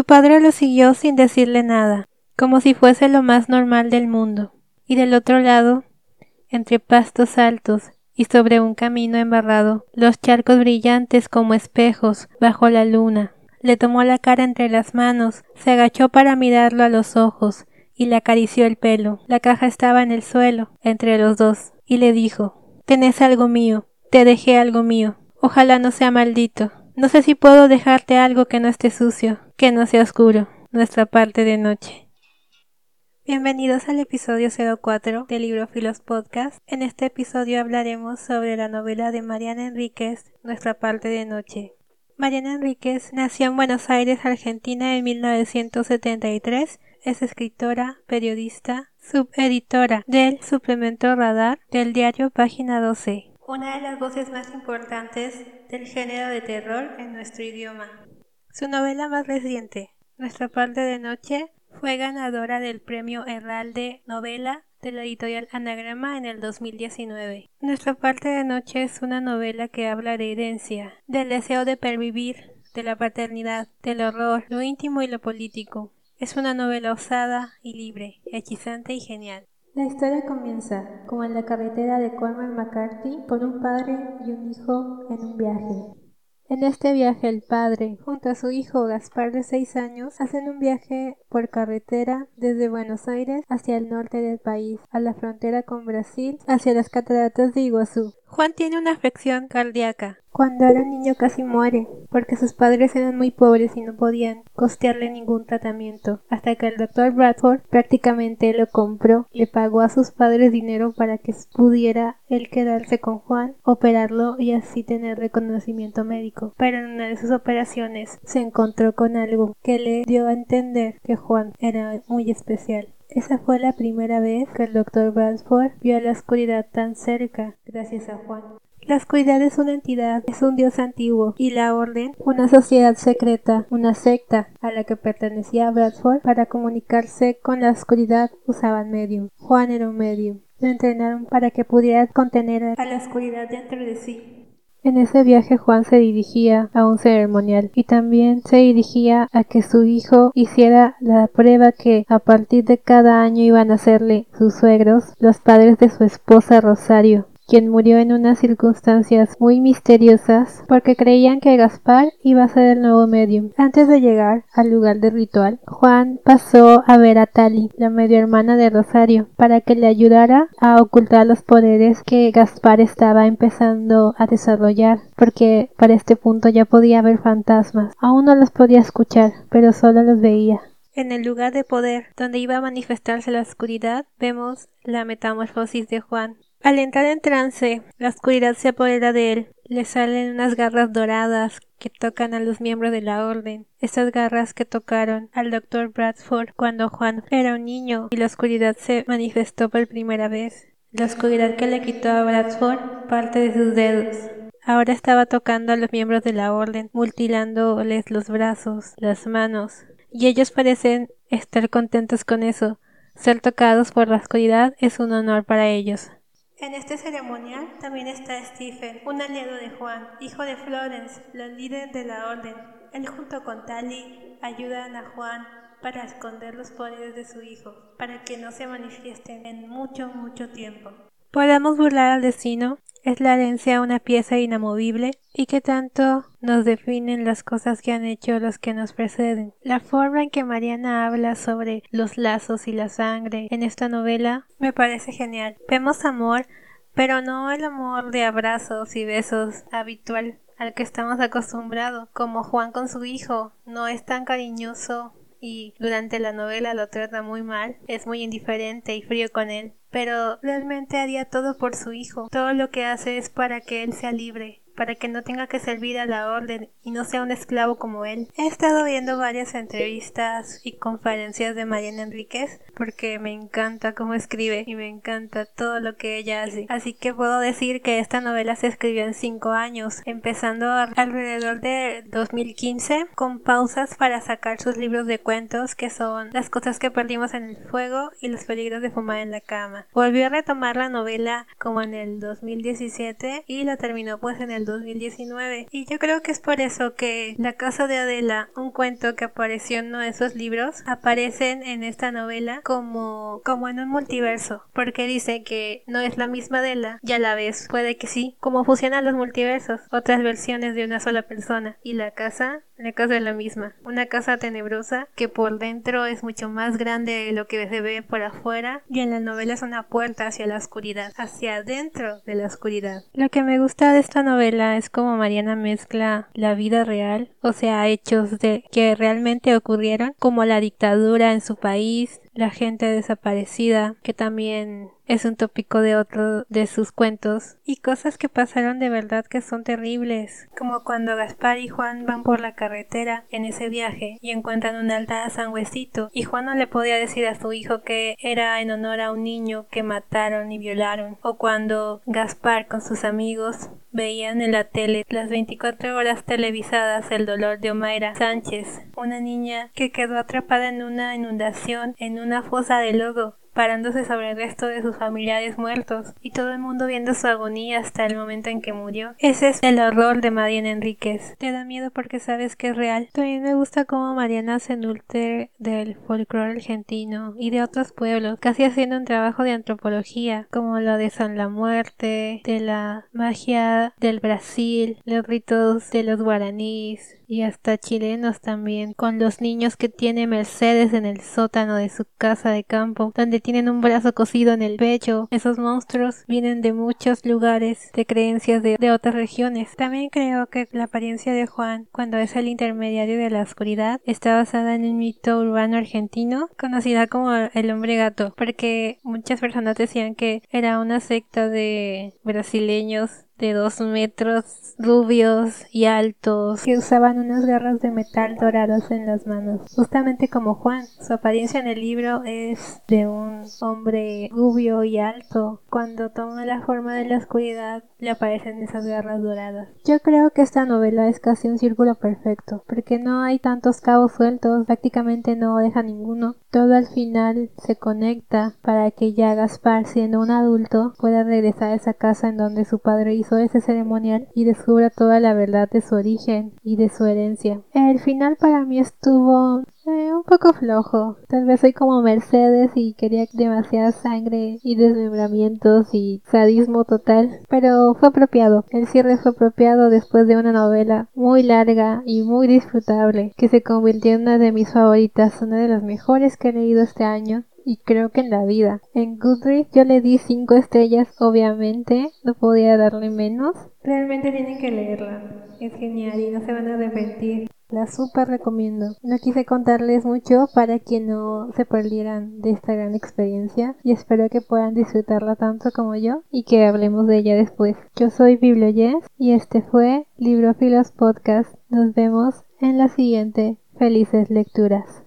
Su padre lo siguió sin decirle nada, como si fuese lo más normal del mundo. Y del otro lado, entre pastos altos y sobre un camino embarrado, los charcos brillantes como espejos bajo la luna. Le tomó la cara entre las manos, se agachó para mirarlo a los ojos y le acarició el pelo. La caja estaba en el suelo, entre los dos, y le dijo Tenés algo mío, te dejé algo mío. Ojalá no sea maldito. No sé si puedo dejarte algo que no esté sucio, que no sea oscuro, nuestra parte de noche. Bienvenidos al episodio 04 del libro Filos Podcast. En este episodio hablaremos sobre la novela de Mariana Enríquez, Nuestra parte de noche. Mariana Enríquez nació en Buenos Aires, Argentina en 1973. Es escritora, periodista, subeditora del suplemento Radar del diario Página 12 una de las voces más importantes del género de terror en nuestro idioma. Su novela más reciente, Nuestra parte de noche, fue ganadora del premio Herralde Novela de la editorial Anagrama en el 2019. Nuestra parte de noche es una novela que habla de herencia, del deseo de pervivir, de la paternidad, del horror, lo íntimo y lo político. Es una novela osada y libre, hechizante y genial. La historia comienza, como en la carretera de Cormac McCarthy, con un padre y un hijo en un viaje. En este viaje el padre, junto a su hijo Gaspar de seis años, hacen un viaje por carretera desde Buenos Aires hacia el norte del país, a la frontera con Brasil, hacia las cataratas de Iguazú. Juan tiene una afección cardíaca. Cuando era un niño casi muere, porque sus padres eran muy pobres y no podían costearle ningún tratamiento, hasta que el doctor Bradford prácticamente lo compró, le pagó a sus padres dinero para que pudiera él quedarse con Juan, operarlo y así tener reconocimiento médico. Pero en una de sus operaciones se encontró con algo que le dio a entender que Juan era muy especial. Esa fue la primera vez que el doctor Bradford vio la oscuridad tan cerca, gracias a Juan. La oscuridad es una entidad, es un dios antiguo, y la orden, una sociedad secreta, una secta a la que pertenecía Bradford para comunicarse con la oscuridad usaban medium. Juan era un medium. Lo entrenaron para que pudiera contener a la oscuridad dentro de sí. En ese viaje Juan se dirigía a un ceremonial y también se dirigía a que su hijo hiciera la prueba que a partir de cada año iban a hacerle sus suegros, los padres de su esposa Rosario quien murió en unas circunstancias muy misteriosas porque creían que Gaspar iba a ser el nuevo medium. Antes de llegar al lugar del ritual, Juan pasó a ver a Tali, la medio hermana de Rosario, para que le ayudara a ocultar los poderes que Gaspar estaba empezando a desarrollar, porque para este punto ya podía ver fantasmas. Aún no los podía escuchar, pero solo los veía. En el lugar de poder donde iba a manifestarse la oscuridad, vemos la metamorfosis de Juan. Al entrar en trance, la oscuridad se apodera de él. Le salen unas garras doradas que tocan a los miembros de la orden. Estas garras que tocaron al doctor Bradford cuando Juan era un niño y la oscuridad se manifestó por primera vez. La oscuridad que le quitó a Bradford parte de sus dedos. Ahora estaba tocando a los miembros de la orden, mutilándoles los brazos, las manos, y ellos parecen estar contentos con eso. Ser tocados por la oscuridad es un honor para ellos. En este ceremonial también está Stephen, un aliado de Juan, hijo de Florence, la líder de la orden. Él junto con Tali ayudan a Juan para esconder los poderes de su hijo, para que no se manifiesten en mucho, mucho tiempo. Podemos burlar al destino, es la herencia una pieza inamovible y que tanto nos definen las cosas que han hecho los que nos preceden. La forma en que Mariana habla sobre los lazos y la sangre en esta novela me parece genial. Vemos amor, pero no el amor de abrazos y besos habitual al que estamos acostumbrados, como Juan con su hijo, no es tan cariñoso y durante la novela lo trata muy mal, es muy indiferente y frío con él, pero realmente haría todo por su hijo, todo lo que hace es para que él sea libre, para que no tenga que servir a la orden y no sea un esclavo como él. He estado viendo varias entrevistas y conferencias de Mariana Enríquez porque me encanta cómo escribe y me encanta todo lo que ella hace. Así que puedo decir que esta novela se escribió en cinco años, empezando alrededor de 2015 con pausas para sacar sus libros de cuentos que son Las cosas que perdimos en el fuego y Los peligros de fumar en la cama. Volvió a retomar la novela como en el 2017 y la terminó pues en el 2019. Y yo creo que es por eso que La Casa de Adela, un cuento que apareció en uno de esos libros, aparecen en esta novela como, como en un multiverso. Porque dice que no es la misma Adela, ya la ves, puede que sí, como fusionan los multiversos, otras versiones de una sola persona. Y la casa la casa es la misma, una casa tenebrosa que por dentro es mucho más grande de lo que se ve por afuera y en la novela es una puerta hacia la oscuridad, hacia adentro de la oscuridad. Lo que me gusta de esta novela es como Mariana mezcla la vida real, o sea, hechos de que realmente ocurrieron, como la dictadura en su país, la gente desaparecida, que también es un tópico de otro de sus cuentos, y cosas que pasaron de verdad que son terribles, como cuando Gaspar y Juan van por la carretera en ese viaje y encuentran un altar a San Huesito, y Juan no le podía decir a su hijo que era en honor a un niño que mataron y violaron, o cuando Gaspar con sus amigos veían en la tele las 24 horas televisadas el dolor de Omaira Sánchez, una niña que quedó atrapada en una inundación en una fosa de lodo parándose sobre el resto de sus familiares muertos y todo el mundo viendo su agonía hasta el momento en que murió. Ese es el horror de Mariana Enríquez. Te da miedo porque sabes que es real. También me gusta cómo Mariana se nutre del folclore argentino y de otros pueblos, casi haciendo un trabajo de antropología, como lo de San la Muerte, de la magia del Brasil, los ritos de los guaraníes, y hasta chilenos también, con los niños que tiene Mercedes en el sótano de su casa de campo, donde tienen un brazo cosido en el pecho. Esos monstruos vienen de muchos lugares, de creencias de, de otras regiones. También creo que la apariencia de Juan, cuando es el intermediario de la oscuridad, está basada en un mito urbano argentino, conocida como el hombre gato, porque muchas personas decían que era una secta de brasileños de dos metros, rubios y altos, que usaban unas garras de metal doradas en las manos, justamente como Juan. Su apariencia en el libro es de un hombre rubio y alto. Cuando toma la forma de la oscuridad, le aparecen esas garras doradas. Yo creo que esta novela es casi un círculo perfecto, porque no hay tantos cabos sueltos, prácticamente no deja ninguno. Todo al final se conecta para que ya Gaspar, siendo un adulto, pueda regresar a esa casa en donde su padre hizo ese ceremonial y descubra toda la verdad de su origen y de su herencia. El final para mí estuvo eh, un poco flojo. Tal vez soy como Mercedes y quería demasiada sangre y desmembramientos y sadismo total. Pero fue apropiado. El cierre fue apropiado después de una novela muy larga y muy disfrutable que se convirtió en una de mis favoritas, una de las mejores que he leído este año y creo que en la vida. En Goodreads yo le di 5 estrellas, obviamente, no podía darle menos. Realmente tienen que leerla, es genial y no se van a arrepentir. La super recomiendo. No quise contarles mucho para que no se perdieran de esta gran experiencia y espero que puedan disfrutarla tanto como yo y que hablemos de ella después. Yo soy Biblioyes y este fue Librofilos Podcast. Nos vemos en la siguiente. Felices lecturas.